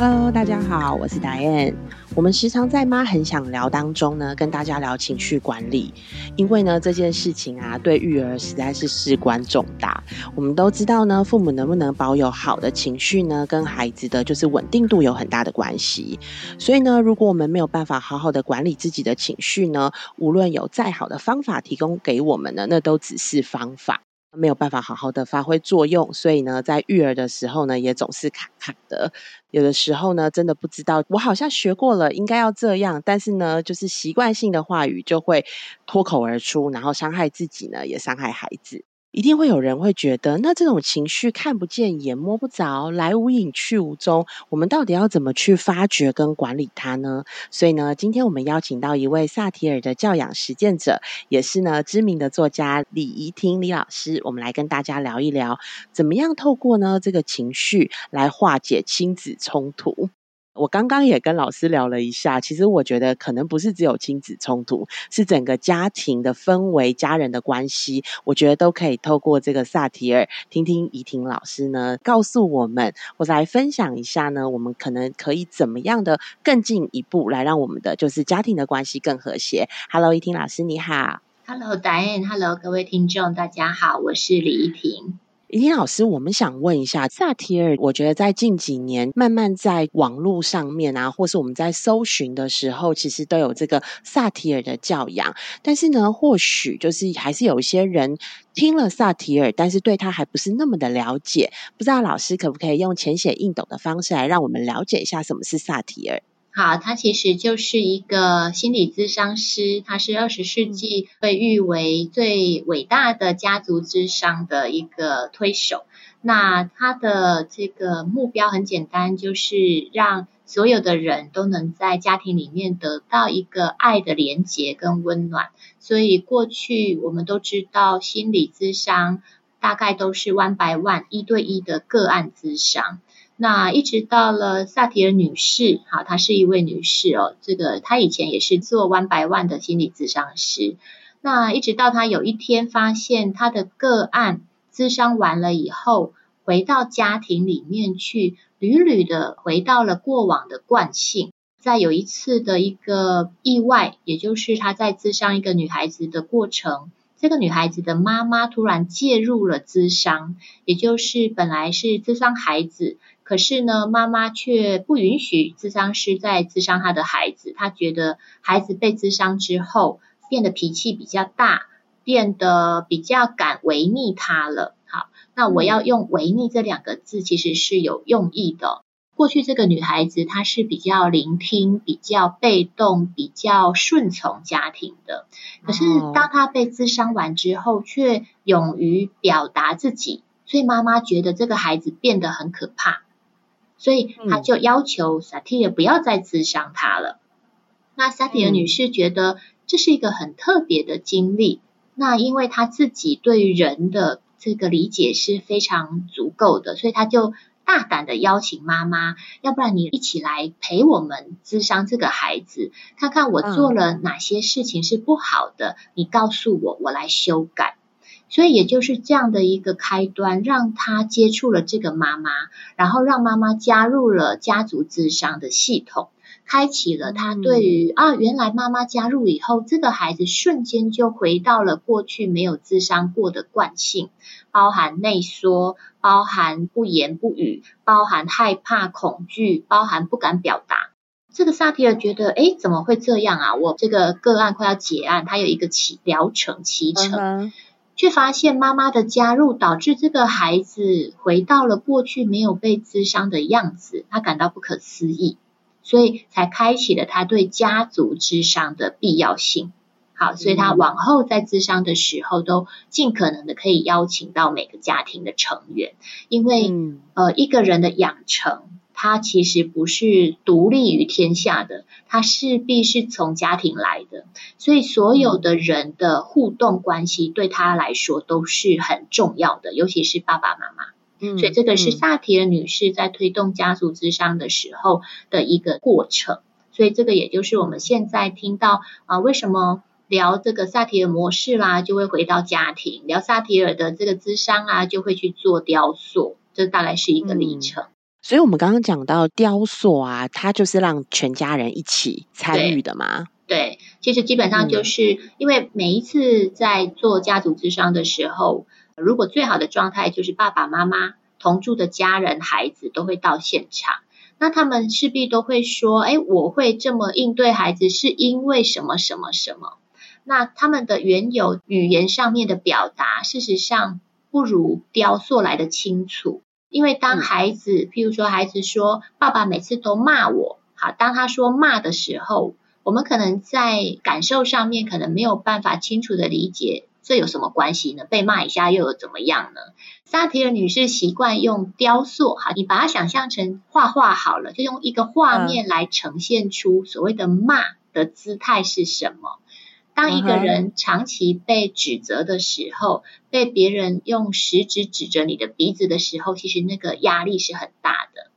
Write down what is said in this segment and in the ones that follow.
Hello，大家好，我是 Diane。我们时常在妈很想聊当中呢，跟大家聊情绪管理，因为呢这件事情啊，对育儿实在是事关重大。我们都知道呢，父母能不能保有好的情绪呢，跟孩子的就是稳定度有很大的关系。所以呢，如果我们没有办法好好的管理自己的情绪呢，无论有再好的方法提供给我们呢，那都只是方法。没有办法好好的发挥作用，所以呢，在育儿的时候呢，也总是卡卡的。有的时候呢，真的不知道，我好像学过了，应该要这样，但是呢，就是习惯性的话语就会脱口而出，然后伤害自己呢，也伤害孩子。一定会有人会觉得，那这种情绪看不见也摸不着，来无影去无踪，我们到底要怎么去发掘跟管理它呢？所以呢，今天我们邀请到一位萨提尔的教养实践者，也是呢知名的作家李怡婷李老师，我们来跟大家聊一聊，怎么样透过呢这个情绪来化解亲子冲突。我刚刚也跟老师聊了一下，其实我觉得可能不是只有亲子冲突，是整个家庭的氛围、家人的关系，我觉得都可以透过这个萨提尔，听听怡婷老师呢告诉我们，我来分享一下呢，我们可能可以怎么样的更进一步来让我们的就是家庭的关系更和谐。Hello，怡婷老师你好。，Hello，导演，Hello，各位听众大家好，我是李怡婷。李婷老师，我们想问一下，萨提尔，我觉得在近几年慢慢在网络上面啊，或是我们在搜寻的时候，其实都有这个萨提尔的教养。但是呢，或许就是还是有一些人听了萨提尔，但是对他还不是那么的了解。不知道老师可不可以用浅显易懂的方式来让我们了解一下什么是萨提尔？好，他其实就是一个心理咨商师，他是二十世纪被誉为最伟大的家族咨商的一个推手。那他的这个目标很简单，就是让所有的人都能在家庭里面得到一个爱的连结跟温暖。所以过去我们都知道，心理咨商大概都是 one by one 一对一的个案咨商。那一直到了萨提尔女士，好，她是一位女士哦。这个她以前也是做 One by One 的心理咨商师。那一直到她有一天发现她的个案咨商完了以后，回到家庭里面去，屡屡的回到了过往的惯性。在有一次的一个意外，也就是她在咨商一个女孩子的过程，这个女孩子的妈妈突然介入了咨商，也就是本来是咨商孩子。可是呢，妈妈却不允许智商师在智商他的孩子。她觉得孩子被智商之后，变得脾气比较大，变得比较敢违逆他了。好，那我要用“违逆”这两个字，其实是有用意的。过去这个女孩子，她是比较聆听、比较被动、比较顺从家庭的。可是当她被智商完之后，却勇于表达自己，所以妈妈觉得这个孩子变得很可怕。所以他就要求萨提尔不要再自伤他了。那萨提尔女士觉得这是一个很特别的经历。那因为她自己对人的这个理解是非常足够的，所以她就大胆的邀请妈妈，要不然你一起来陪我们咨商这个孩子，看看我做了哪些事情是不好的，你告诉我，我来修改。所以也就是这样的一个开端，让他接触了这个妈妈，然后让妈妈加入了家族智商的系统，开启了他对于啊，原来妈妈加入以后，这个孩子瞬间就回到了过去没有智商过的惯性，包含内缩，包含不言不语，包含害怕恐惧，包含不敢表达。这个萨提尔觉得，哎，怎么会这样啊？我这个个案快要结案，他有一个起疗程七成。却发现妈妈的加入导致这个孩子回到了过去没有被滋伤的样子，他感到不可思议，所以才开启了他对家族之伤的必要性。好，所以他往后在咨商的时候，都尽可能的可以邀请到每个家庭的成员，因为呃一个人的养成。他其实不是独立于天下的，他势必是从家庭来的，所以所有的人的互动关系对他来说都是很重要的，尤其是爸爸妈妈。嗯，所以这个是萨提尔女士在推动家族之商的时候的一个过程。所以这个也就是我们现在听到啊，为什么聊这个萨提尔模式啦，就会回到家庭；聊萨提尔的这个智商啊，就会去做雕塑。这大概是一个历程。所以，我们刚刚讲到雕塑啊，它就是让全家人一起参与的嘛。对，其实基本上就是因为每一次在做家族之商的时候，如果最好的状态就是爸爸妈妈同住的家人、孩子都会到现场，那他们势必都会说：“哎，我会这么应对孩子，是因为什么什么什么？”那他们的原有语言上面的表达，事实上不如雕塑来的清楚。因为当孩子，譬如说孩子说：“爸爸每次都骂我。”好，当他说骂的时候。我们可能在感受上面可能没有办法清楚的理解，这有什么关系呢？被骂一下又有怎么样呢？萨提尔女士习惯用雕塑，哈，你把它想象成画画好了，就用一个画面来呈现出所谓的骂的姿态是什么。当一个人长期被指责的时候，被别人用食指指着你的鼻子的时候，其实那个压力是很大的，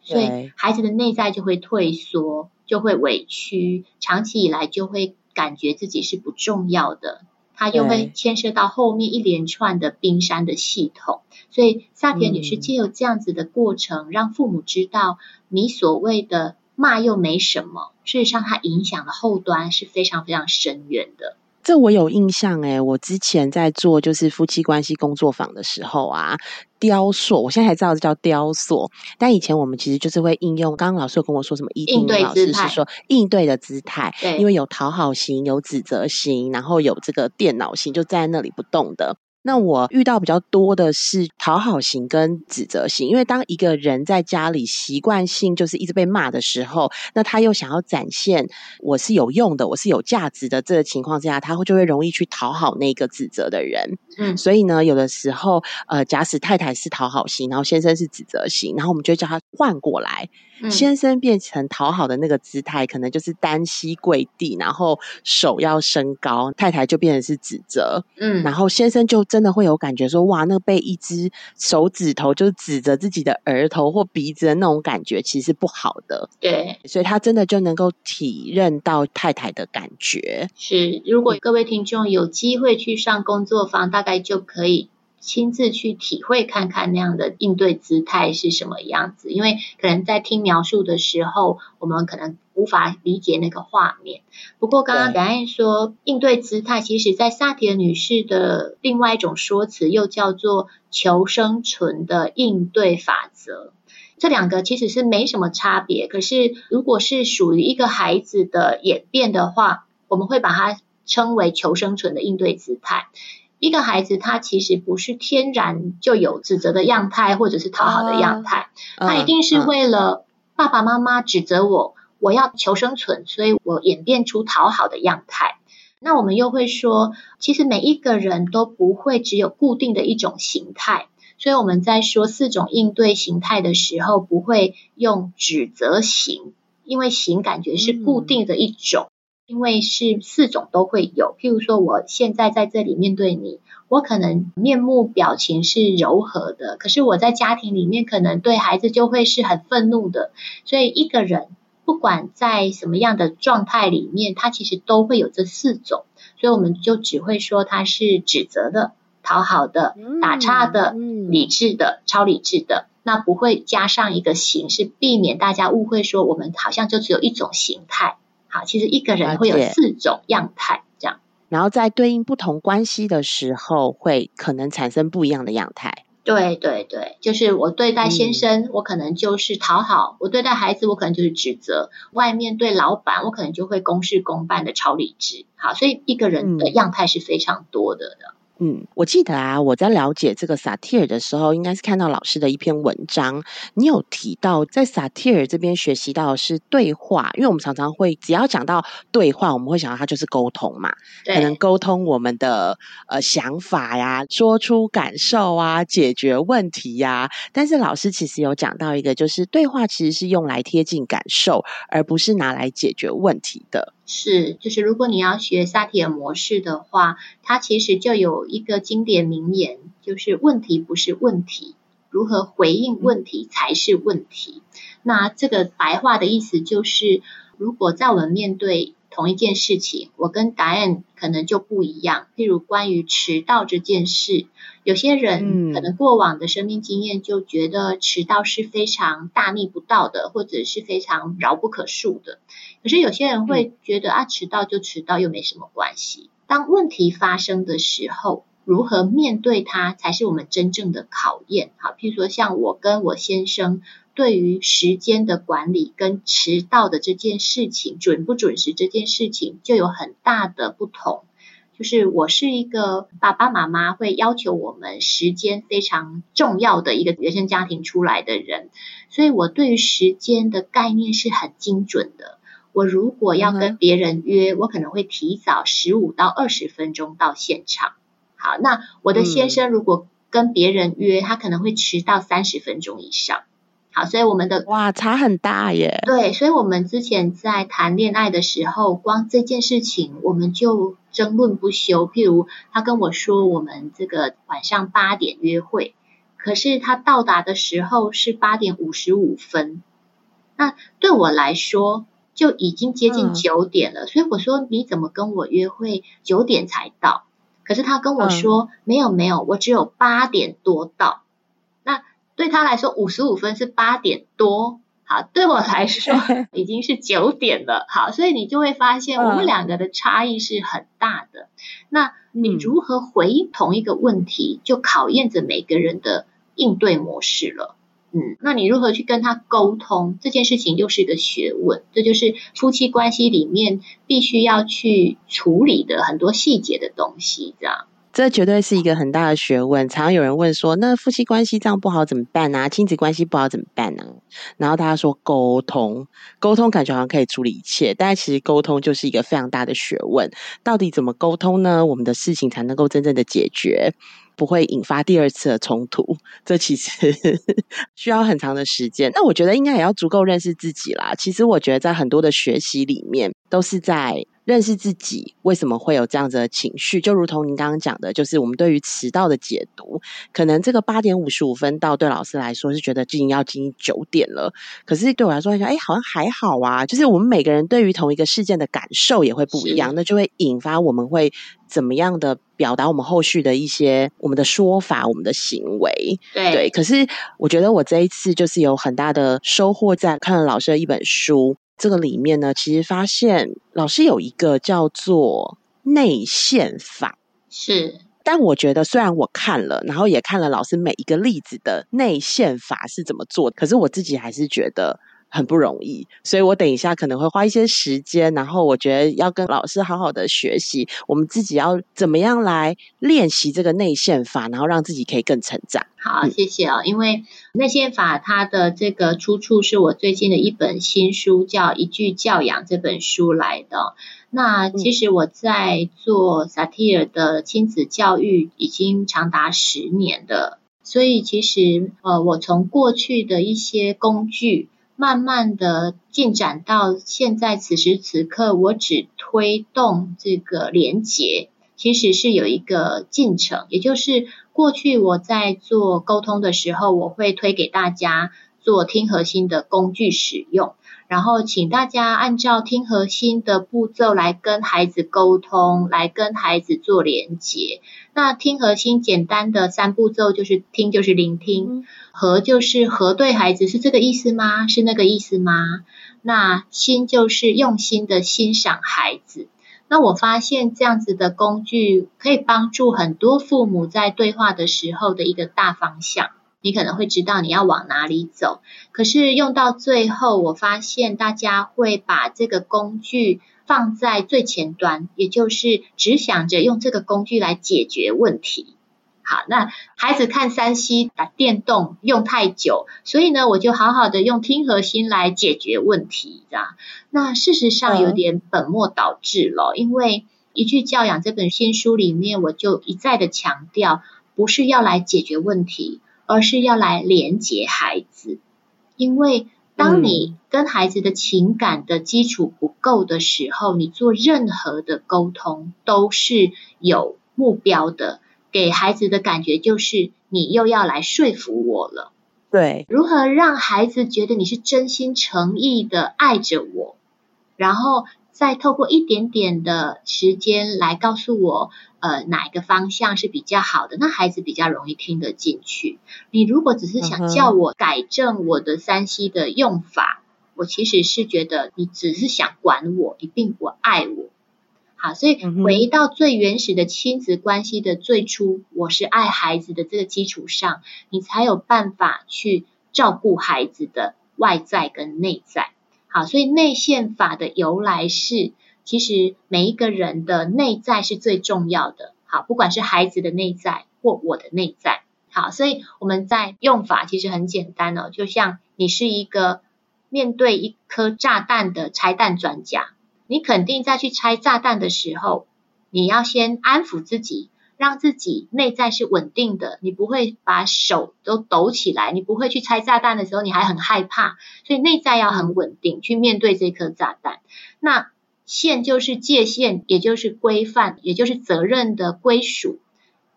所以孩子的内在就会退缩。就会委屈，长期以来就会感觉自己是不重要的，他就会牵涉到后面一连串的冰山的系统。所以萨田女士借由这样子的过程，让父母知道，你所谓的骂又没什么，事实上它影响的后端是非常非常深远的。这我有印象哎，我之前在做就是夫妻关系工作坊的时候啊，雕塑，我现在才知道这叫雕塑。但以前我们其实就是会应用，刚刚老师有跟我说什么？应对老师是说应对的姿态，对，因为有讨好型，有指责型，然后有这个电脑型，就站在那里不动的。那我遇到比较多的是讨好型跟指责型，因为当一个人在家里习惯性就是一直被骂的时候，那他又想要展现我是有用的，我是有价值的这个情况之下，他会就会容易去讨好那个指责的人。嗯，所以呢，有的时候呃，假使太太是讨好型，然后先生是指责型，然后我们就叫他换过来。先生变成讨好的那个姿态，可能就是单膝跪地，然后手要升高；太太就变成是指责，嗯，然后先生就真的会有感觉说，哇，那被一只手指头就指着自己的额头或鼻子的那种感觉，其实是不好的。对，所以他真的就能够体认到太太的感觉。是，如果各位听众有机会去上工作坊，大概就可以。亲自去体会看看那样的应对姿态是什么样子，因为可能在听描述的时候，我们可能无法理解那个画面。不过刚刚答案说应对姿态，其实在萨提尔女士的另外一种说辞又叫做求生存的应对法则。这两个其实是没什么差别，可是如果是属于一个孩子的演变的话，我们会把它称为求生存的应对姿态。一个孩子，他其实不是天然就有指责的样态，或者是讨好的样态，他一定是为了爸爸妈妈指责我，我要求生存，所以我演变出讨好的样态。那我们又会说，其实每一个人都不会只有固定的一种形态，所以我们在说四种应对形态的时候，不会用指责型，因为型感觉是固定的一种。因为是四种都会有，譬如说，我现在在这里面对你，我可能面目表情是柔和的，可是我在家庭里面可能对孩子就会是很愤怒的。所以一个人不管在什么样的状态里面，它其实都会有这四种，所以我们就只会说它是指责的、讨好的、打岔的、理智的、超理智的，那不会加上一个形式，避免大家误会说我们好像就只有一种形态。好，其实一个人会有四种样态，这样，然后在对应不同关系的时候，会可能产生不一样的样态。对对对，就是我对待先生，我可能就是讨好；我对待孩子，我可能就是指责；外面对老板，我可能就会公事公办的超理智。好，所以一个人的样态是非常多的的。嗯，我记得啊，我在了解这个萨提尔的时候，应该是看到老师的一篇文章。你有提到在萨提尔这边学习到的是对话，因为我们常常会只要讲到对话，我们会想到它就是沟通嘛，可能沟通我们的呃想法呀，说出感受啊，解决问题呀。但是老师其实有讲到一个，就是对话其实是用来贴近感受，而不是拿来解决问题的。是，就是如果你要学萨提尔模式的话，它其实就有一个经典名言，就是问题不是问题，如何回应问题才是问题。那这个白话的意思就是，如果在我们面对同一件事情，我跟答案可能就不一样。譬如关于迟到这件事，有些人可能过往的生命经验就觉得迟到是非常大逆不道的，或者是非常饶不可恕的。可是有些人会觉得啊，迟到就迟到，又没什么关系。当问题发生的时候，如何面对它才是我们真正的考验。好，譬如说像我跟我先生。对于时间的管理跟迟到的这件事情，准不准时这件事情就有很大的不同。就是我是一个爸爸妈妈会要求我们时间非常重要的一个原生家庭出来的人，所以我对于时间的概念是很精准的。我如果要跟别人约，我可能会提早十五到二十分钟到现场。好，那我的先生如果跟别人约，他可能会迟到三十分钟以上。好，所以我们的哇差很大耶。对，所以我们之前在谈恋爱的时候，光这件事情我们就争论不休。譬如他跟我说，我们这个晚上八点约会，可是他到达的时候是八点五十五分，那对我来说就已经接近九点了。所以我说你怎么跟我约会九点才到？可是他跟我说没有没有，我只有八点多到。那对他来说，五十五分是八点多，好，对我来说 已经是九点了，好，所以你就会发现我们两个的差异是很大的。那你如何回应同一个问题，就考验着每个人的应对模式了。嗯，那你如何去跟他沟通这件事情，又是一个学问。这就是夫妻关系里面必须要去处理的很多细节的东西，这样。这绝对是一个很大的学问。常常有人问说：“那夫妻关系这样不好怎么办呢？亲子关系不好怎么办呢？”然后大家说：“沟通，沟通感觉好像可以处理一切。”但其实沟通就是一个非常大的学问。到底怎么沟通呢？我们的事情才能够真正的解决，不会引发第二次的冲突。这其实 需要很长的时间。那我觉得应该也要足够认识自己啦。其实我觉得在很多的学习里面，都是在。认识自己为什么会有这样子的情绪，就如同您刚刚讲的，就是我们对于迟到的解读，可能这个八点五十五分到对老师来说是觉得已经要近九点了，可是对我来说，哎，好像还好啊。就是我们每个人对于同一个事件的感受也会不一样，那就会引发我们会怎么样的表达我们后续的一些我们的说法、我们的行为。对，可是我觉得我这一次就是有很大的收获，在看了老师的一本书。这个里面呢，其实发现老师有一个叫做内线法，是。但我觉得，虽然我看了，然后也看了老师每一个例子的内线法是怎么做，可是我自己还是觉得。很不容易，所以我等一下可能会花一些时间，然后我觉得要跟老师好好的学习，我们自己要怎么样来练习这个内线法，然后让自己可以更成长。好，谢谢啊，因为内线法它的这个出处是我最近的一本新书，叫《一句教养》这本书来的。那其实我在做萨提尔的亲子教育已经长达十年的，所以其实呃，我从过去的一些工具。慢慢的进展到现在，此时此刻，我只推动这个连接，其实是有一个进程，也就是过去我在做沟通的时候，我会推给大家做听核心的工具使用。然后，请大家按照听核心的步骤来跟孩子沟通，来跟孩子做连接。那听核心简单的三步骤就是听，就是聆听；核就是核对孩子是这个意思吗？是那个意思吗？那心就是用心的欣赏孩子。那我发现这样子的工具可以帮助很多父母在对话的时候的一个大方向。你可能会知道你要往哪里走，可是用到最后，我发现大家会把这个工具放在最前端，也就是只想着用这个工具来解决问题。好，那孩子看三 C 打电动用太久，所以呢，我就好好的用听核心来解决问题，这样。那事实上有点本末倒置了，因为一句教养这本新书里面，我就一再的强调，不是要来解决问题。而是要来连接孩子，因为当你跟孩子的情感的基础不够的时候，你做任何的沟通都是有目标的，给孩子的感觉就是你又要来说服我了。对，如何让孩子觉得你是真心诚意的爱着我，然后。再透过一点点的时间来告诉我，呃，哪一个方向是比较好的，那孩子比较容易听得进去。你如果只是想叫我改正我的三 C 的用法，我其实是觉得你只是想管我，你并不爱我。好，所以回到最原始的亲子关系的最初，我是爱孩子的这个基础上，你才有办法去照顾孩子的外在跟内在。好，所以内线法的由来是，其实每一个人的内在是最重要的。好，不管是孩子的内在或我的内在。好，所以我们在用法其实很简单哦，就像你是一个面对一颗炸弹的拆弹专家。你肯定在去拆炸弹的时候，你要先安抚自己，让自己内在是稳定的。你不会把手都抖起来，你不会去拆炸弹的时候，你还很害怕。所以内在要很稳定，去面对这颗炸弹。那线就是界限，也就是规范，也就是责任的归属。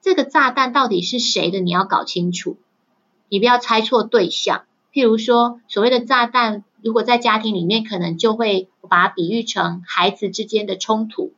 这个炸弹到底是谁的？你要搞清楚，你不要猜错对象。譬如说，所谓的炸弹。如果在家庭里面，可能就会把它比喻成孩子之间的冲突。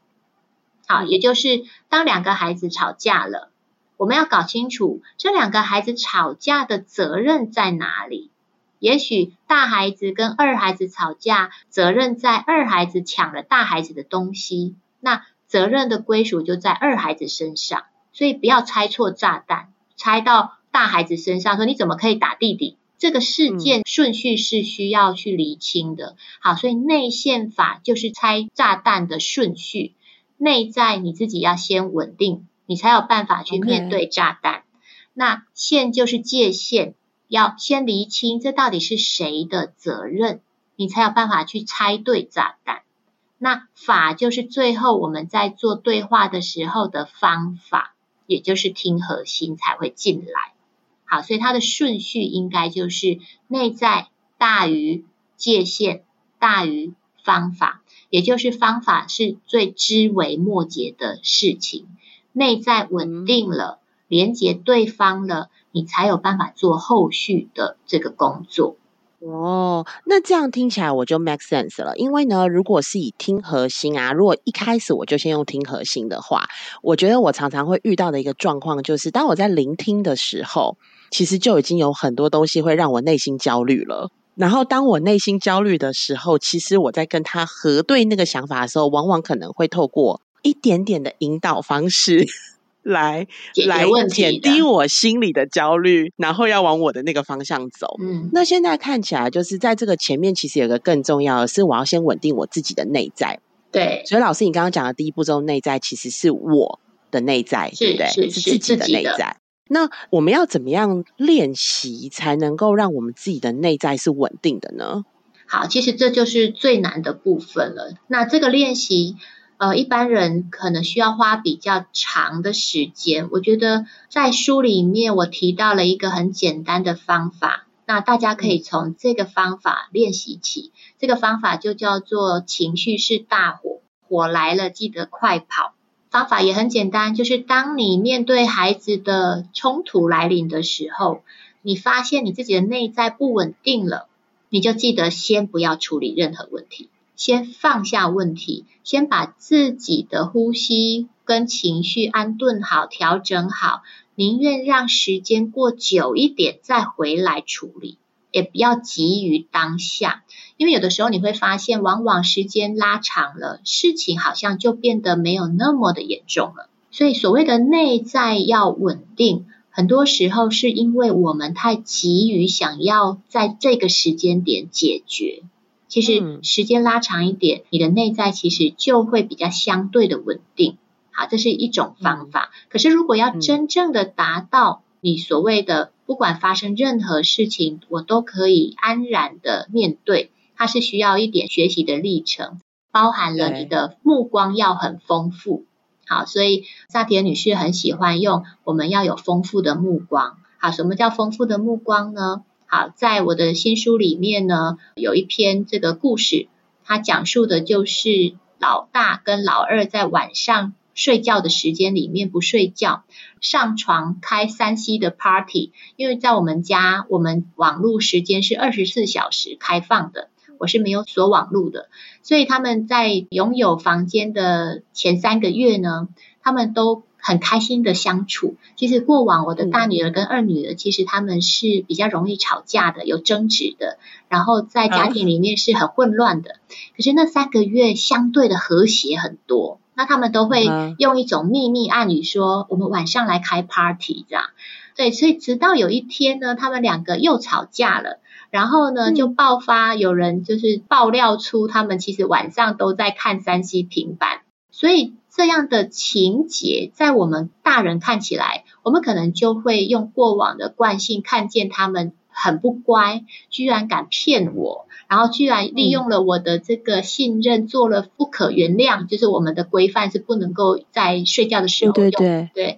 好，也就是当两个孩子吵架了，我们要搞清楚这两个孩子吵架的责任在哪里。也许大孩子跟二孩子吵架，责任在二孩子抢了大孩子的东西，那责任的归属就在二孩子身上。所以不要猜错炸弹，猜到大孩子身上，说你怎么可以打弟弟？这个事件顺序是需要去厘清的，好，所以内线法就是拆炸弹的顺序，内在你自己要先稳定，你才有办法去面对炸弹。那线就是界限，要先厘清这到底是谁的责任，你才有办法去拆对炸弹。那法就是最后我们在做对话的时候的方法，也就是听核心才会进来。好，所以它的顺序应该就是内在大于界限，大于方法，也就是方法是最枝微末节的事情。内在稳定了，连接对方了，你才有办法做后续的这个工作。哦，那这样听起来我就 make sense 了。因为呢，如果是以听核心啊，如果一开始我就先用听核心的话，我觉得我常常会遇到的一个状况就是，当我在聆听的时候。其实就已经有很多东西会让我内心焦虑了。然后当我内心焦虑的时候，其实我在跟他核对那个想法的时候，往往可能会透过一点点的引导方式来来减低我心里的焦虑，然后要往我的那个方向走。嗯，那现在看起来就是在这个前面，其实有个更重要的是，我要先稳定我自己的内在。对，所以老师，你刚刚讲的第一步骤内在，其实是我的内在，对不对？是自己的内在。那我们要怎么样练习才能够让我们自己的内在是稳定的呢？好，其实这就是最难的部分了。那这个练习，呃，一般人可能需要花比较长的时间。我觉得在书里面我提到了一个很简单的方法，那大家可以从这个方法练习起。这个方法就叫做情绪是大火，火来了记得快跑。方法也很简单，就是当你面对孩子的冲突来临的时候，你发现你自己的内在不稳定了，你就记得先不要处理任何问题，先放下问题，先把自己的呼吸跟情绪安顿好、调整好，宁愿让时间过久一点再回来处理。也不要急于当下，因为有的时候你会发现，往往时间拉长了，事情好像就变得没有那么的严重了。所以所谓的内在要稳定，很多时候是因为我们太急于想要在这个时间点解决。其实时间拉长一点，你的内在其实就会比较相对的稳定。好，这是一种方法。可是如果要真正的达到你所谓的，不管发生任何事情，我都可以安然的面对。它是需要一点学习的历程，包含了你的目光要很丰富。好，所以萨提尔女士很喜欢用我们要有丰富的目光。好，什么叫丰富的目光呢？好，在我的新书里面呢，有一篇这个故事，它讲述的就是老大跟老二在晚上。睡觉的时间里面不睡觉，上床开三 C 的 party，因为在我们家，我们网络时间是二十四小时开放的，我是没有锁网路的，所以他们在拥有房间的前三个月呢，他们都很开心的相处。其实过往我的大女儿跟二女儿，其实他们是比较容易吵架的，有争执的，然后在家庭里面是很混乱的。可是那三个月相对的和谐很多，那他们都会用一种秘密暗语说：“我们晚上来开 party 这样。”对，所以直到有一天呢，他们两个又吵架了。然后呢，就爆发有人就是爆料出他们其实晚上都在看三 C 平板，所以这样的情节在我们大人看起来，我们可能就会用过往的惯性看见他们很不乖，居然敢骗我，然后居然利用了我的这个信任做了不可原谅，就是我们的规范是不能够在睡觉的时候用，对，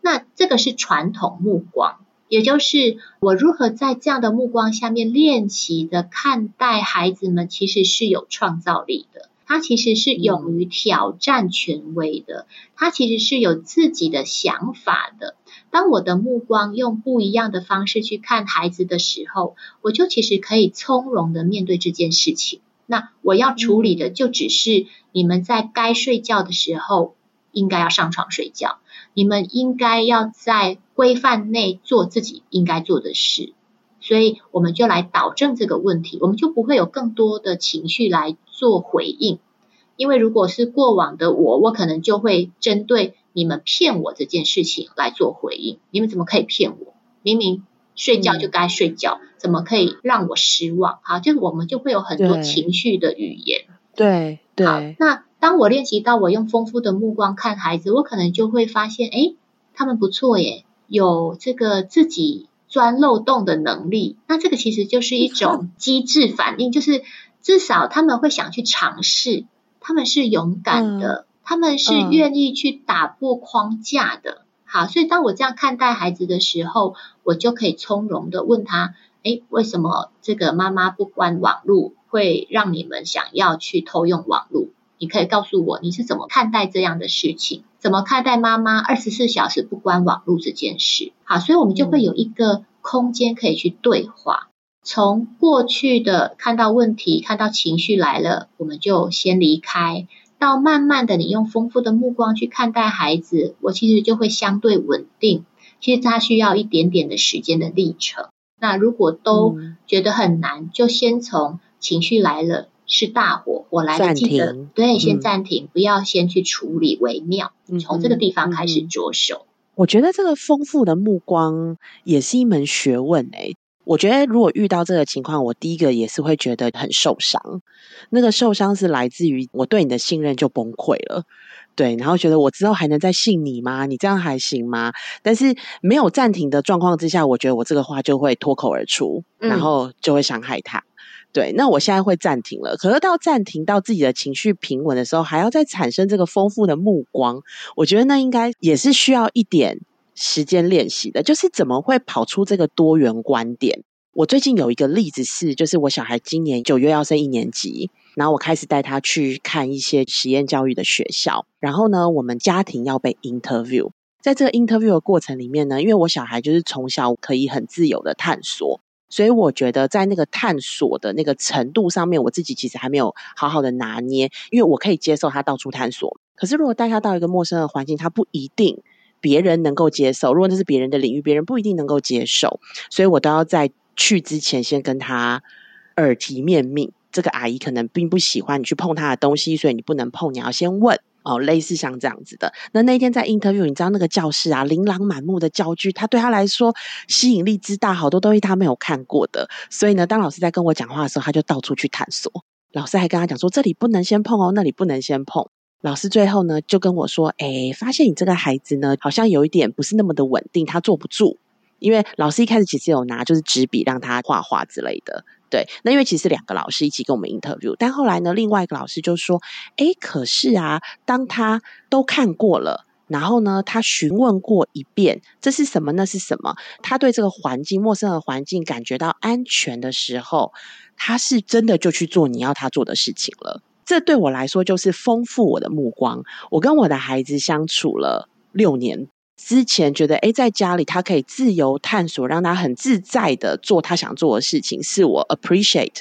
那这个是传统目光。也就是我如何在这样的目光下面练习的看待孩子们，其实是有创造力的。他其实是勇于挑战权威的，他其实是有自己的想法的。当我的目光用不一样的方式去看孩子的时候，我就其实可以从容的面对这件事情。那我要处理的就只是你们在该睡觉的时候应该要上床睡觉。你们应该要在规范内做自己应该做的事，所以我们就来导正这个问题，我们就不会有更多的情绪来做回应。因为如果是过往的我，我可能就会针对你们骗我这件事情来做回应。你们怎么可以骗我？明明睡觉就该睡觉，怎么可以让我失望？好，就是我们就会有很多情绪的语言。对对，那。当我练习到我用丰富的目光看孩子，我可能就会发现，哎，他们不错耶，有这个自己钻漏洞的能力。那这个其实就是一种机制反应，就是至少他们会想去尝试，他们是勇敢的，他们是愿意去打破框架的。好，所以当我这样看待孩子的时候，我就可以从容的问他，哎，为什么这个妈妈不关网络会让你们想要去偷用网络？你可以告诉我你是怎么看待这样的事情？怎么看待妈妈二十四小时不关网络这件事？好，所以我们就会有一个空间可以去对话。从过去的看到问题、看到情绪来了，我们就先离开，到慢慢的你用丰富的目光去看待孩子，我其实就会相对稳定。其实它需要一点点的时间的历程。那如果都觉得很难，就先从情绪来了。是大火，我来记得，对，先暂停，不要先去处理为妙。从这个地方开始着手。我觉得这个丰富的目光也是一门学问诶。我觉得如果遇到这个情况，我第一个也是会觉得很受伤。那个受伤是来自于我对你的信任就崩溃了，对，然后觉得我之后还能再信你吗？你这样还行吗？但是没有暂停的状况之下，我觉得我这个话就会脱口而出，然后就会伤害他。对，那我现在会暂停了。可是到暂停到自己的情绪平稳的时候，还要再产生这个丰富的目光，我觉得那应该也是需要一点时间练习的。就是怎么会跑出这个多元观点？我最近有一个例子是，就是我小孩今年九月要升一年级，然后我开始带他去看一些实验教育的学校。然后呢，我们家庭要被 interview，在这个 interview 的过程里面呢，因为我小孩就是从小可以很自由的探索。所以我觉得，在那个探索的那个程度上面，我自己其实还没有好好的拿捏，因为我可以接受他到处探索。可是如果带他到一个陌生的环境，他不一定别人能够接受。如果那是别人的领域，别人不一定能够接受。所以我都要在去之前先跟他耳提面命：这个阿姨可能并不喜欢你去碰她的东西，所以你不能碰。你要先问。哦，类似像这样子的。那那天在 interview，你知道那个教室啊，琳琅满目的教具，他对他来说吸引力之大，好多东西他没有看过的。所以呢，当老师在跟我讲话的时候，他就到处去探索。老师还跟他讲说，这里不能先碰哦，那里不能先碰。老师最后呢，就跟我说，哎，发现你这个孩子呢，好像有一点不是那么的稳定，他坐不住。因为老师一开始其实有拿就是纸笔让他画画之类的。对，那因为其实两个老师一起跟我们 interview，但后来呢，另外一个老师就说：“哎，可是啊，当他都看过了，然后呢，他询问过一遍，这是什么？那是什么？他对这个环境、陌生的环境感觉到安全的时候，他是真的就去做你要他做的事情了。这对我来说就是丰富我的目光。我跟我的孩子相处了六年。”之前觉得，哎，在家里他可以自由探索，让他很自在的做他想做的事情，是我 appreciate。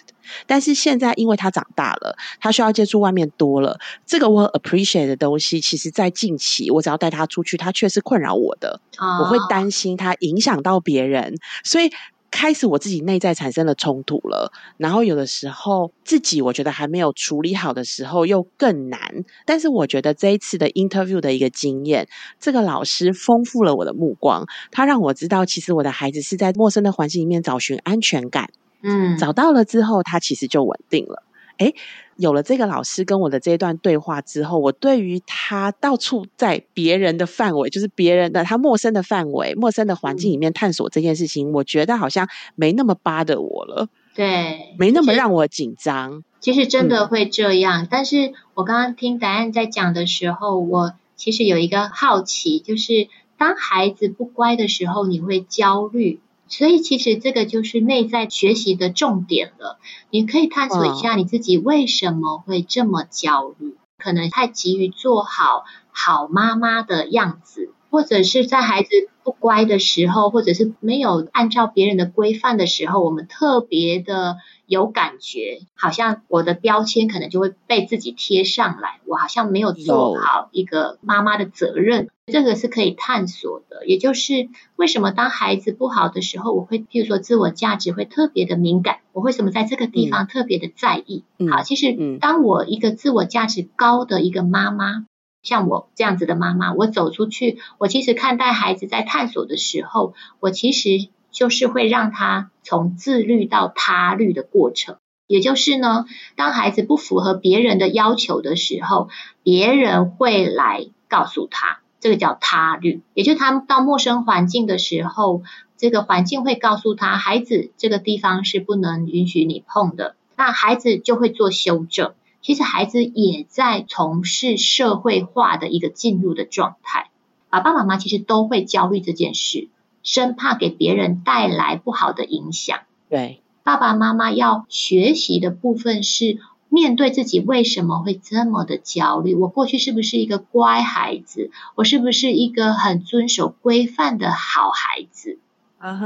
但是现在，因为他长大了，他需要接触外面多了，这个我 appreciate 的东西，其实在近期，我只要带他出去，他却是困扰我的，我会担心他影响到别人，所以。开始我自己内在产生了冲突了，然后有的时候自己我觉得还没有处理好的时候又更难。但是我觉得这一次的 interview 的一个经验，这个老师丰富了我的目光，他让我知道其实我的孩子是在陌生的环境里面找寻安全感，嗯，找到了之后他其实就稳定了。哎，有了这个老师跟我的这一段对话之后，我对于他到处在别人的范围，就是别人的他陌生的范围、陌生的环境里面探索这件事情，我觉得好像没那么巴的我了。对，没那么让我紧张。其实真的会这样，但是我刚刚听答案在讲的时候，我其实有一个好奇，就是当孩子不乖的时候，你会焦虑。所以其实这个就是内在学习的重点了。你可以探索一下你自己为什么会这么焦虑，可能太急于做好好妈妈的样子，或者是在孩子不乖的时候，或者是没有按照别人的规范的时候，我们特别的。有感觉，好像我的标签可能就会被自己贴上来，我好像没有做好一个妈妈的责任，这个是可以探索的。也就是为什么当孩子不好的时候，我会譬如说自我价值会特别的敏感，我为什么在这个地方特别的在意？好，其实当我一个自我价值高的一个妈妈，像我这样子的妈妈，我走出去，我其实看待孩子在探索的时候，我其实。就是会让他从自律到他律的过程，也就是呢，当孩子不符合别人的要求的时候，别人会来告诉他，这个叫他律。也就是他到陌生环境的时候，这个环境会告诉他，孩子这个地方是不能允许你碰的，那孩子就会做修正。其实孩子也在从事社会化的一个进入的状态，爸爸妈妈其实都会焦虑这件事。生怕给别人带来不好的影响。对，爸爸妈妈要学习的部分是面对自己为什么会这么的焦虑。我过去是不是一个乖孩子？我是不是一个很遵守规范的好孩子？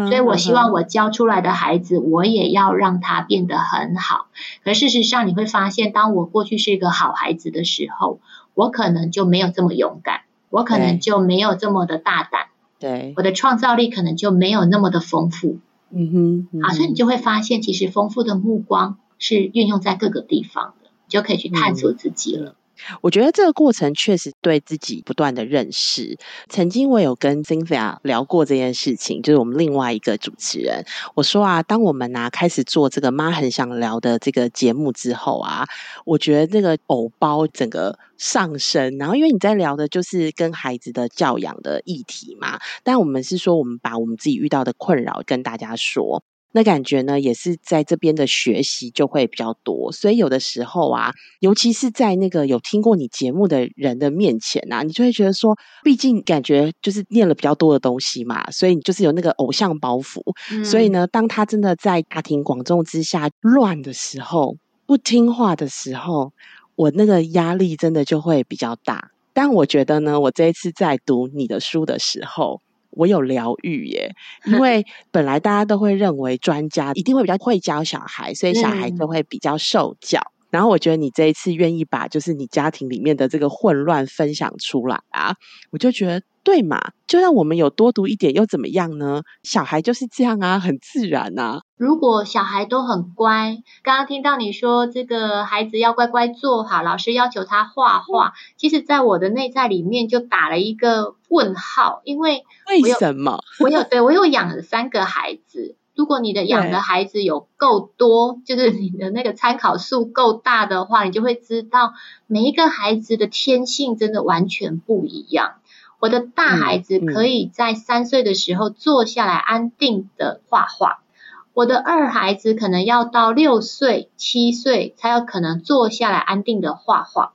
所以我希望我教出来的孩子，我也要让他变得很好。可事实上，你会发现，当我过去是一个好孩子的时候，我可能就没有这么勇敢，我可能就没有这么的大胆。对，我的创造力可能就没有那么的丰富。嗯哼，啊，所以你就会发现，其实丰富的目光是运用在各个地方的，就可以去探索自己了。我觉得这个过程确实对自己不断的认识。曾经我有跟 Cynthia 聊过这件事情，就是我们另外一个主持人，我说啊，当我们啊开始做这个妈很想聊的这个节目之后啊，我觉得这个偶包整个上升。然后因为你在聊的就是跟孩子的教养的议题嘛，但我们是说我们把我们自己遇到的困扰跟大家说。那感觉呢，也是在这边的学习就会比较多，所以有的时候啊，尤其是在那个有听过你节目的人的面前啊，你就会觉得说，毕竟感觉就是念了比较多的东西嘛，所以你就是有那个偶像包袱。所以呢，当他真的在大庭广众之下乱的时候，不听话的时候，我那个压力真的就会比较大。但我觉得呢，我这一次在读你的书的时候。我有疗愈耶，因 为本来大家都会认为专家一定会比较会教小孩，所以小孩就会比较受教。然后我觉得你这一次愿意把就是你家庭里面的这个混乱分享出来啊，我就觉得对嘛，就让我们有多读一点又怎么样呢？小孩就是这样啊，很自然啊。如果小孩都很乖，刚刚听到你说这个孩子要乖乖坐好，老师要求他画画，其实在我的内在里面就打了一个问号，因为为什么？我有对我有养了三个孩子。如果你的养的孩子有够多，就是你的那个参考数够大的话，你就会知道每一个孩子的天性真的完全不一样。我的大孩子可以在三岁的时候坐下来安定的画画，我的二孩子可能要到六岁、七岁才有可能坐下来安定的画画。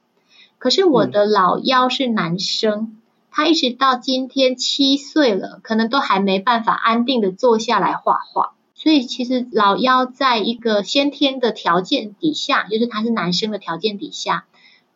可是我的老幺是男生，他一直到今天七岁了，可能都还没办法安定的坐下来画画。所以其实老幺在一个先天的条件底下，就是他是男生的条件底下，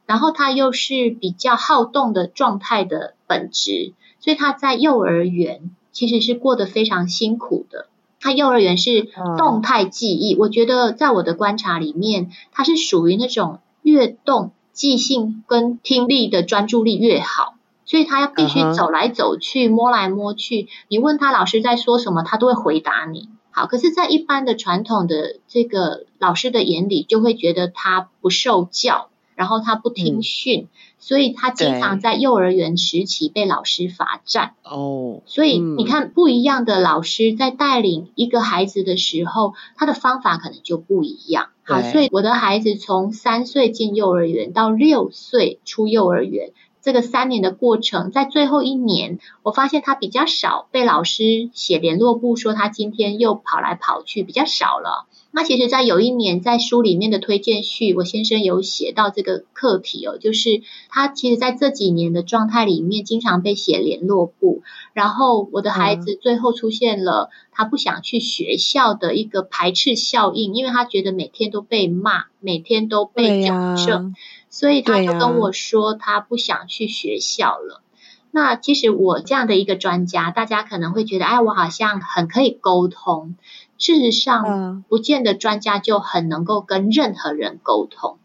然后他又是比较好动的状态的本质，所以他在幼儿园其实是过得非常辛苦的。他幼儿园是动态记忆，我觉得在我的观察里面，他是属于那种越动记性跟听力的专注力越好，所以他要必须走来走去、摸来摸去。你问他老师在说什么，他都会回答你。好，可是，在一般的传统的这个老师的眼里，就会觉得他不受教。然后他不听训，所以他经常在幼儿园时期被老师罚站。哦，所以你看，不一样的老师在带领一个孩子的时候，他的方法可能就不一样。好，所以我的孩子从三岁进幼儿园到六岁出幼儿园，这个三年的过程，在最后一年，我发现他比较少被老师写联络簿说他今天又跑来跑去，比较少了。那其实，在有一年，在书里面的推荐序，我先生有写到这个课题哦，就是他其实在这几年的状态里面，经常被写联络簿，然后我的孩子最后出现了他不想去学校的一个排斥效应，因为他觉得每天都被骂，每天都被矫正，所以他就跟我说他不想去学校了。那其实我这样的一个专家，大家可能会觉得，哎，我好像很可以沟通。事实上，不见得专家就很能够跟任何人沟通，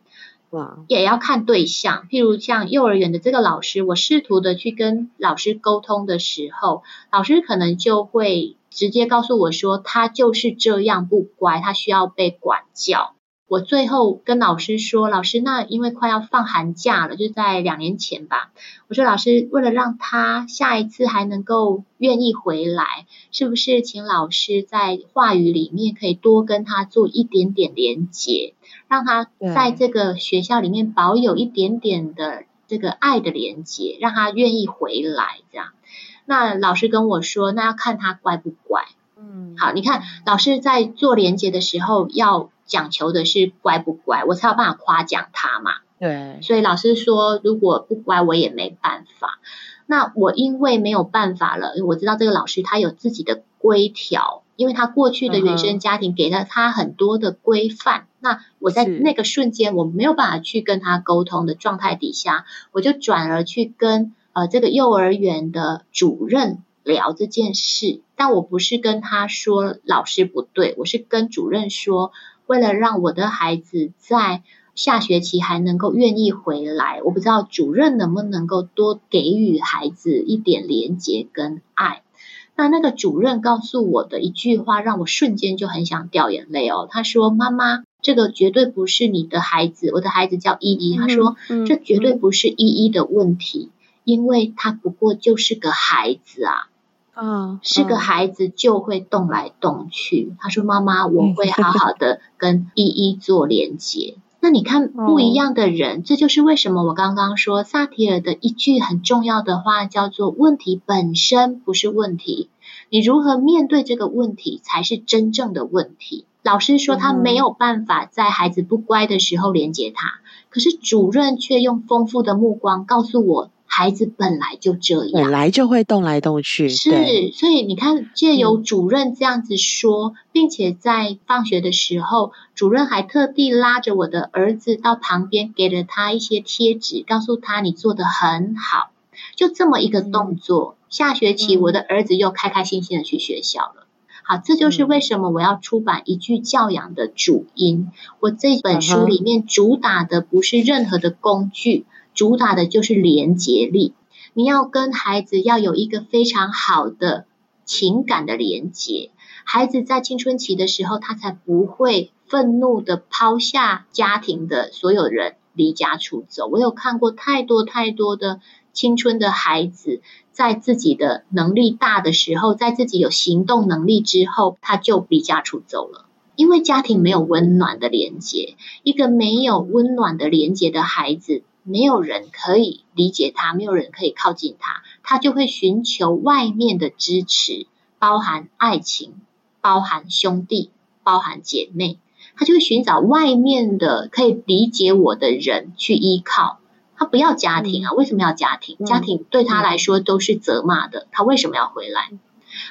哇，也要看对象。譬如像幼儿园的这个老师，我试图的去跟老师沟通的时候，老师可能就会直接告诉我说，他就是这样不乖，他需要被管教。我最后跟老师说，老师，那因为快要放寒假了，就在两年前吧。我说，老师，为了让他下一次还能够愿意回来，是不是请老师在话语里面可以多跟他做一点点连接，让他在这个学校里面保有一点点的这个爱的连接，让他愿意回来。这样，那老师跟我说，那要看他乖不乖。嗯，好，你看老师在做连接的时候要。讲求的是乖不乖，我才有办法夸奖他嘛。对，所以老师说如果不乖，我也没办法。那我因为没有办法了，因为我知道这个老师他有自己的规条，因为他过去的原生家庭给了他很多的规范。那我在那个瞬间我没有办法去跟他沟通的状态底下，我就转而去跟呃这个幼儿园的主任聊这件事。但我不是跟他说老师不对，我是跟主任说。为了让我的孩子在下学期还能够愿意回来，我不知道主任能不能够多给予孩子一点连接跟爱。那那个主任告诉我的一句话，让我瞬间就很想掉眼泪哦。他说：“妈妈，这个绝对不是你的孩子，我的孩子叫依依。他说这绝对不是依依的问题，因为他不过就是个孩子啊。”嗯，是个孩子就会动来动去。他说：“妈妈，我会好好的跟依依做连接。”那你看，不一样的人，这就是为什么我刚刚说萨提尔的一句很重要的话，叫做“问题本身不是问题，你如何面对这个问题才是真正的问题。”老师说他没有办法在孩子不乖的时候连接他，可是主任却用丰富的目光告诉我。孩子本来就这样，本来就会动来动去。是，所以你看，借由主任这样子说，并且在放学的时候，主任还特地拉着我的儿子到旁边，给了他一些贴纸，告诉他你做的很好。就这么一个动作，下学期我的儿子又开开心心的去学校了。好，这就是为什么我要出版一句教养的主因。我这本书里面主打的不是任何的工具。主打的就是连结力，你要跟孩子要有一个非常好的情感的连结，孩子在青春期的时候，他才不会愤怒的抛下家庭的所有人离家出走。我有看过太多太多的青春的孩子，在自己的能力大的时候，在自己有行动能力之后，他就离家出走了，因为家庭没有温暖的连接，一个没有温暖的连接的孩子。没有人可以理解他，没有人可以靠近他，他就会寻求外面的支持，包含爱情，包含兄弟，包含姐妹，他就会寻找外面的可以理解我的人去依靠。他不要家庭啊？为什么要家庭？家庭对他来说都是责骂的。他为什么要回来？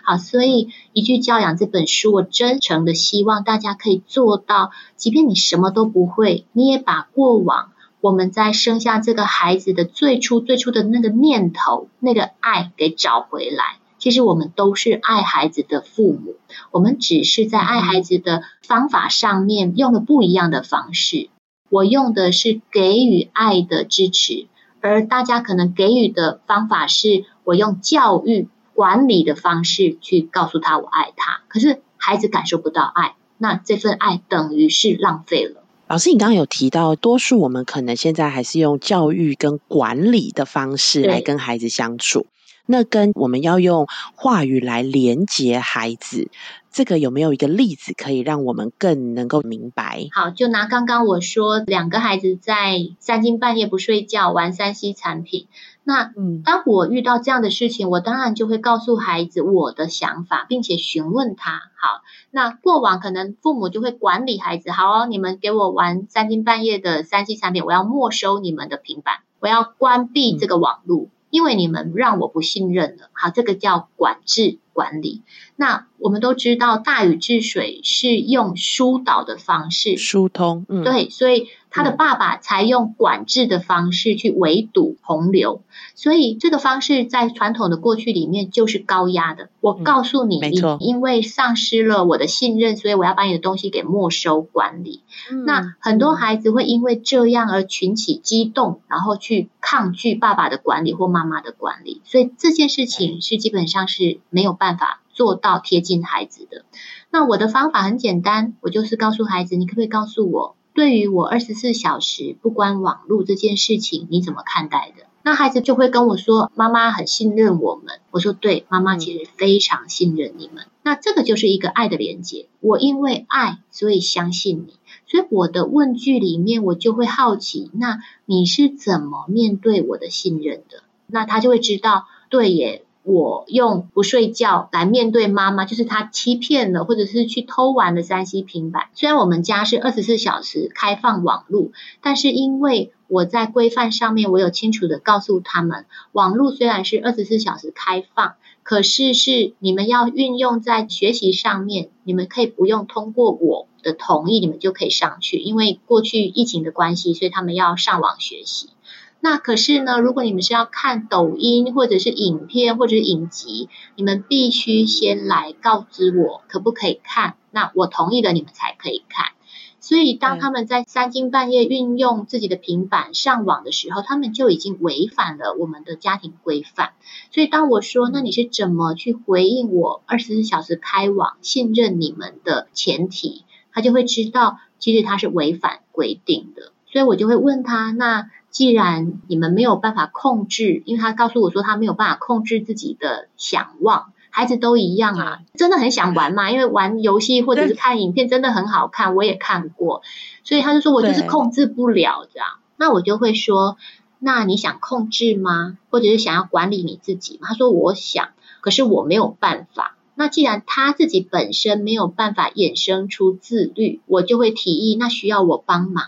好，所以一句教养这本书，我真诚的希望大家可以做到，即便你什么都不会，你也把过往。我们在生下这个孩子的最初最初的那个念头、那个爱给找回来。其实我们都是爱孩子的父母，我们只是在爱孩子的方法上面用了不一样的方式。我用的是给予爱的支持，而大家可能给予的方法是我用教育管理的方式去告诉他我爱他，可是孩子感受不到爱，那这份爱等于是浪费了。老师，你刚刚有提到，多数我们可能现在还是用教育跟管理的方式来跟孩子相处。那跟我们要用话语来连接孩子，这个有没有一个例子可以让我们更能够明白？好，就拿刚刚我说两个孩子在三更半夜不睡觉玩三 C 产品，那嗯，当我遇到这样的事情，我当然就会告诉孩子我的想法，并且询问他。好，那过往可能父母就会管理孩子，好，哦你们给我玩三更半夜的三 C 产品，我要没收你们的平板，我要关闭这个网络。因为你们让我不信任了，好，这个叫管制管理。那我们都知道，大禹治水是用疏导的方式疏通，嗯，对，所以。他的爸爸才用管制的方式去围堵洪流，所以这个方式在传统的过去里面就是高压的。我告诉你，你因为丧失了我的信任，所以我要把你的东西给没收管理。那很多孩子会因为这样而群起激动，然后去抗拒爸爸的管理或妈妈的管理。所以这件事情是基本上是没有办法做到贴近孩子的。那我的方法很简单，我就是告诉孩子，你可不可以告诉我？对于我二十四小时不关网络这件事情，你怎么看待的？那孩子就会跟我说：“妈妈很信任我们。”我说：“对，妈妈其实非常信任你们。”那这个就是一个爱的连接。我因为爱，所以相信你。所以我的问句里面，我就会好奇：那你是怎么面对我的信任的？那他就会知道，对耶。我用不睡觉来面对妈妈，就是他欺骗了，或者是去偷玩的三 C 平板。虽然我们家是二十四小时开放网络，但是因为我在规范上面，我有清楚的告诉他们，网络虽然是二十四小时开放，可是是你们要运用在学习上面，你们可以不用通过我的同意，你们就可以上去。因为过去疫情的关系，所以他们要上网学习。那可是呢，如果你们是要看抖音或者是影片或者是影集，你们必须先来告知我可不可以看，那我同意了，你们才可以看。所以当他们在三更半夜运用自己的平板上网的时候，他们就已经违反了我们的家庭规范。所以当我说那你是怎么去回应我二十四小时开网信任你们的前提，他就会知道其实他是违反规定的。所以我就会问他那。既然你们没有办法控制，因为他告诉我说他没有办法控制自己的想望，孩子都一样啊，真的很想玩嘛，因为玩游戏或者是看影片真的很好看，我也看过，所以他就说我就是控制不了这样，那我就会说，那你想控制吗？或者是想要管理你自己吗？他说我想，可是我没有办法。那既然他自己本身没有办法衍生出自律，我就会提议，那需要我帮忙。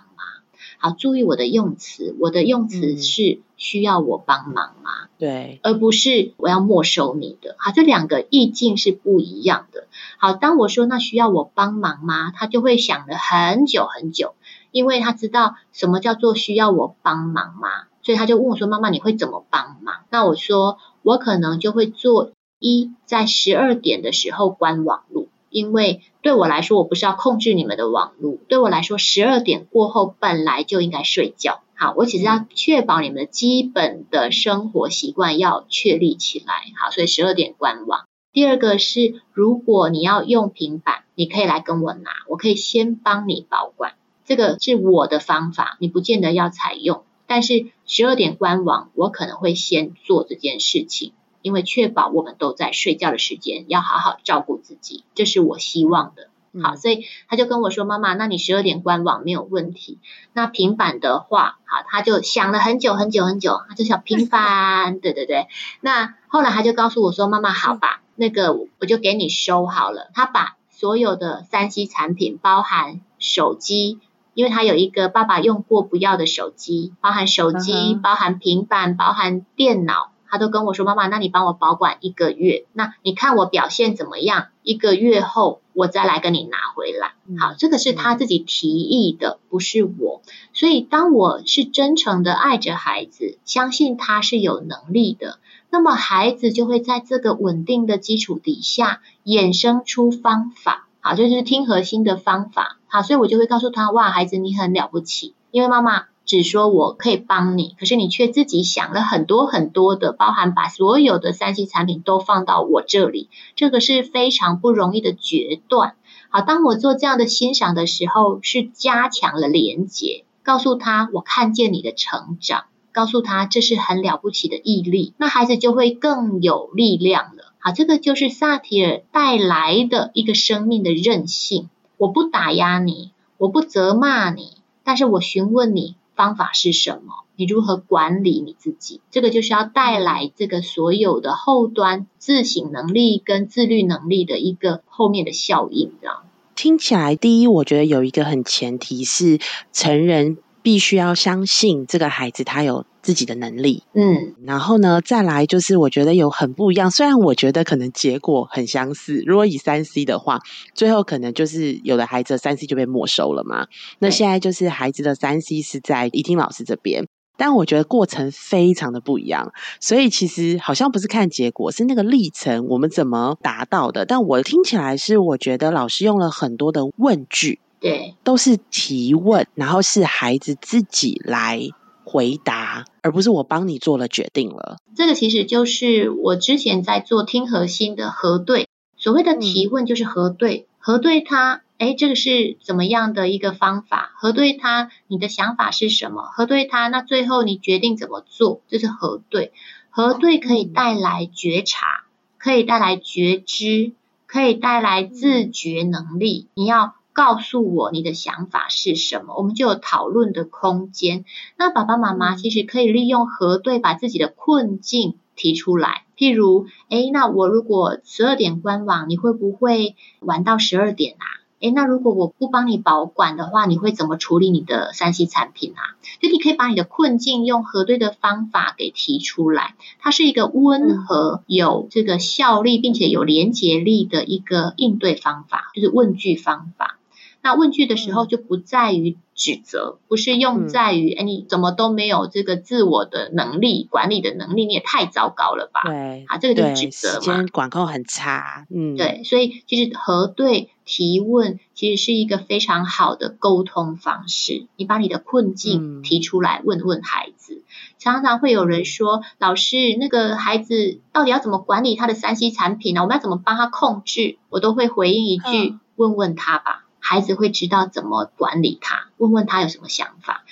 好，注意我的用词，我的用词是需要我帮忙吗？对，而不是我要没收你的。好，这两个意境是不一样的。好，当我说那需要我帮忙吗？他就会想了很久很久，因为他知道什么叫做需要我帮忙吗？所以他就问我说：“妈妈，你会怎么帮忙？”那我说：“我可能就会做一，在十二点的时候关网络。”因为对我来说，我不是要控制你们的网络。对我来说，十二点过后本来就应该睡觉。好，我只是要确保你们的基本的生活习惯要确立起来。好，所以十二点关网。第二个是，如果你要用平板，你可以来跟我拿，我可以先帮你保管。这个是我的方法，你不见得要采用。但是十二点关网，我可能会先做这件事情。因为确保我们都在睡觉的时间，要好好照顾自己，这是我希望的。好，所以他就跟我说：“妈妈，那你十二点关网没有问题。那平板的话，好，他就想了很久很久很久，他就想平板，对对对。那后来他就告诉我说：妈妈，好吧，那个我就给你收好了。他把所有的三 C 产品，包含手机，因为他有一个爸爸用过不要的手机，包含手机，包含平板，包含电脑。”他都跟我说：“妈妈，那你帮我保管一个月，那你看我表现怎么样？一个月后我再来跟你拿回来。好，这个是他自己提议的，不是我。所以，当我是真诚的爱着孩子，相信他是有能力的，那么孩子就会在这个稳定的基础底下衍生出方法。好，就是听核心的方法。好，所以我就会告诉他：哇，孩子，你很了不起，因为妈妈。只说我可以帮你，可是你却自己想了很多很多的，包含把所有的三 C 产品都放到我这里，这个是非常不容易的决断。好，当我做这样的欣赏的时候，是加强了连结，告诉他我看见你的成长，告诉他这是很了不起的毅力，那孩子就会更有力量了。好，这个就是萨提尔带来的一个生命的韧性。我不打压你，我不责骂你，但是我询问你。方法是什么？你如何管理你自己？这个就是要带来这个所有的后端自省能力跟自律能力的一个后面的效应，这样听起来，第一，我觉得有一个很前提是成人必须要相信这个孩子他有。自己的能力，嗯，然后呢，再来就是我觉得有很不一样。虽然我觉得可能结果很相似，如果以三 C 的话，最后可能就是有的孩子三 C 就被没收了嘛。那现在就是孩子的三 C 是在怡听老师这边，但我觉得过程非常的不一样。所以其实好像不是看结果，是那个历程我们怎么达到的。但我听起来是，我觉得老师用了很多的问句，对，都是提问，然后是孩子自己来。回答，而不是我帮你做了决定了。这个其实就是我之前在做听核心的核对。所谓的提问就是核对，核对他，哎，这个是怎么样的一个方法？核对他，你的想法是什么？核对他，那最后你决定怎么做？这是核对。核对可以带来觉察，可以带来觉知，可以带来自觉能力。你要。告诉我你的想法是什么，我们就有讨论的空间。那爸爸妈妈其实可以利用核对，把自己的困境提出来。譬如，哎，那我如果十二点关网，你会不会玩到十二点啊？哎，那如果我不帮你保管的话，你会怎么处理你的三 C 产品啊？就你可以把你的困境用核对的方法给提出来，它是一个温和、有这个效力，并且有连结力的一个应对方法，就是问句方法。那问句的时候就不在于指责，不是用在于哎你怎么都没有这个自我的能力、管理的能力，你也太糟糕了吧？对，啊，这个就是指责嘛。管控很差，嗯，对，所以其实核对提问其实是一个非常好的沟通方式。你把你的困境提出来问问孩子，常常会有人说：“老师，那个孩子到底要怎么管理他的三 C 产品呢？我们要怎么帮他控制？”我都会回应一句：“问问他吧。”孩子会知道怎么管理他，问问他有什么想法，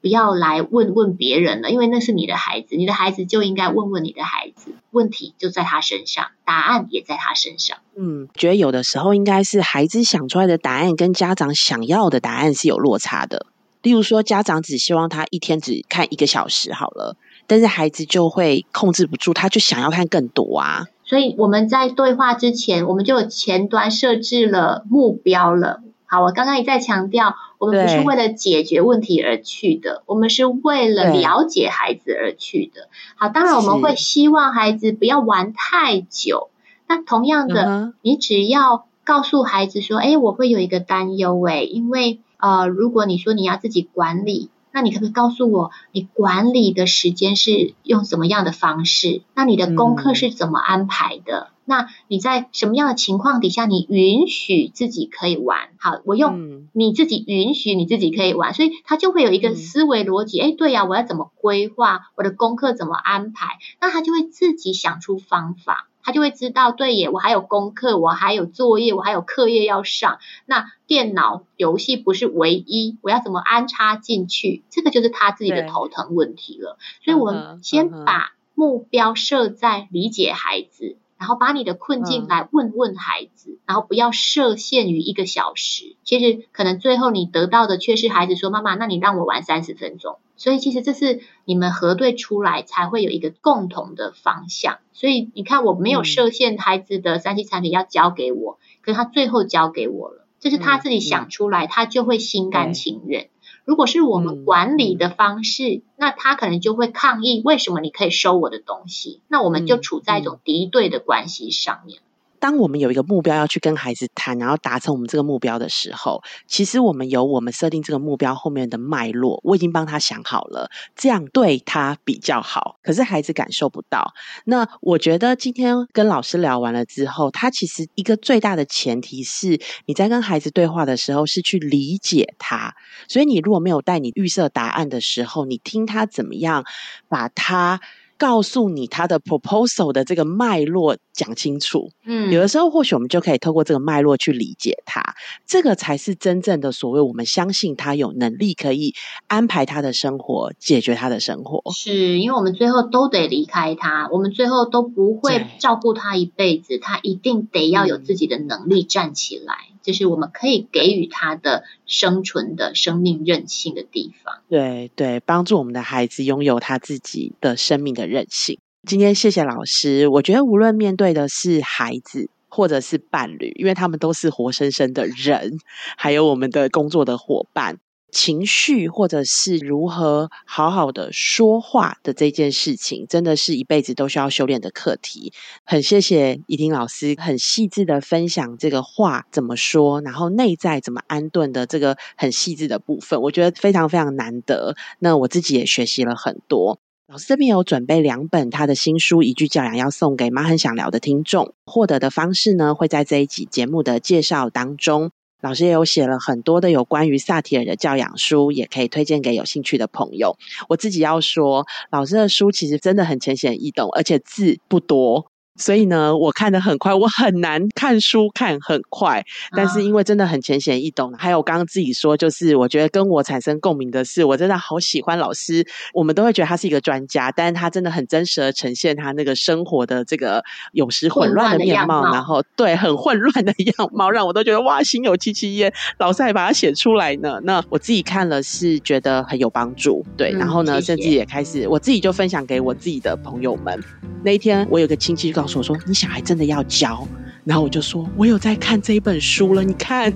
不要来问问别人了，因为那是你的孩子，你的孩子就应该问问你的孩子，问题就在他身上，答案也在他身上。嗯，觉得有的时候应该是孩子想出来的答案跟家长想要的答案是有落差的。例如说，家长只希望他一天只看一个小时好了，但是孩子就会控制不住，他就想要看更多啊。所以我们在对话之前，我们就有前端设置了目标了。好，我刚刚一再强调，我们不是为了解决问题而去的，我们是为了了解孩子而去的。好，当然我们会希望孩子不要玩太久。那同样的，你只要告诉孩子说：“哎，我会有一个担忧，哎，因为呃，如果你说你要自己管理。”那你可不可以告诉我，你管理的时间是用什么样的方式？那你的功课是怎么安排的？那你在什么样的情况底下，你允许自己可以玩？好，我用你自己允许你自己可以玩，所以他就会有一个思维逻辑。哎，对呀，我要怎么规划我的功课，怎么安排？那他就会自己想出方法。他就会知道，对耶，我还有功课，我还有作业，我还有课业要上。那电脑游戏不是唯一，我要怎么安插进去？这个就是他自己的头疼问题了。所以，我们先把目标设在理解孩子。然后把你的困境来问问孩子，然后不要设限于一个小时。其实可能最后你得到的却是孩子说：“妈妈，那你让我玩三十分钟。”所以其实这是你们核对出来才会有一个共同的方向。所以你看，我没有设限孩子的三 C 产品要交给我，可是他最后交给我了，这是他自己想出来，他就会心甘情愿。如果是我们管理的方式，那他可能就会抗议，为什么你可以收我的东西？那我们就处在一种敌对的关系上面。当我们有一个目标要去跟孩子谈，然后达成我们这个目标的时候，其实我们有我们设定这个目标后面的脉络，我已经帮他想好了，这样对他比较好。可是孩子感受不到。那我觉得今天跟老师聊完了之后，他其实一个最大的前提是你在跟孩子对话的时候是去理解他。所以你如果没有带你预设答案的时候，你听他怎么样把他。告诉你他的 proposal 的这个脉络讲清楚，嗯，有的时候或许我们就可以透过这个脉络去理解他，这个才是真正的所谓我们相信他有能力可以安排他的生活，解决他的生活。是因为我们最后都得离开他，我们最后都不会照顾他一辈子，他一定得要有自己的能力站起来。就是我们可以给予他的生存的生命韧性的地方。对对，帮助我们的孩子拥有他自己的生命的任性。今天谢谢老师，我觉得无论面对的是孩子或者是伴侣，因为他们都是活生生的人，还有我们的工作的伙伴。情绪，或者是如何好好的说话的这件事情，真的是一辈子都需要修炼的课题。很谢谢怡婷老师，很细致的分享这个话怎么说，然后内在怎么安顿的这个很细致的部分，我觉得非常非常难得。那我自己也学习了很多。老师这边有准备两本他的新书《一句教养》，要送给妈很想聊的听众。获得的方式呢，会在这一集节目的介绍当中。老师也有写了很多的有关于萨提尔的教养书，也可以推荐给有兴趣的朋友。我自己要说，老师的书其实真的很浅显易懂，而且字不多。所以呢，我看的很快，我很难看书看很快，但是因为真的很浅显易懂。还有刚刚自己说，就是我觉得跟我产生共鸣的是，我真的好喜欢老师。我们都会觉得他是一个专家，但是他真的很真实的呈现他那个生活的这个有时混乱的面貌，然后对很混乱的样貌，让我都觉得哇，心有戚戚焉。老师还把它写出来呢。那我自己看了是觉得很有帮助，对。然后呢，甚至也开始我自己就分享给我自己的朋友们。那一天，我有个亲戚告。我说：“你小孩真的要教？”然后我就说：“我有在看这一本书了。”你看，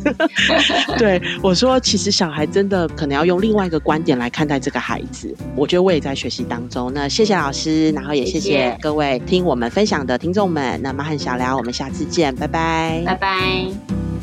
对我说：“其实小孩真的可能要用另外一个观点来看待这个孩子。”我觉得我也在学习当中。那谢谢老师，然后也谢谢各位听我们分享的听众们。那妈和小聊，我们下次见，拜拜，拜拜。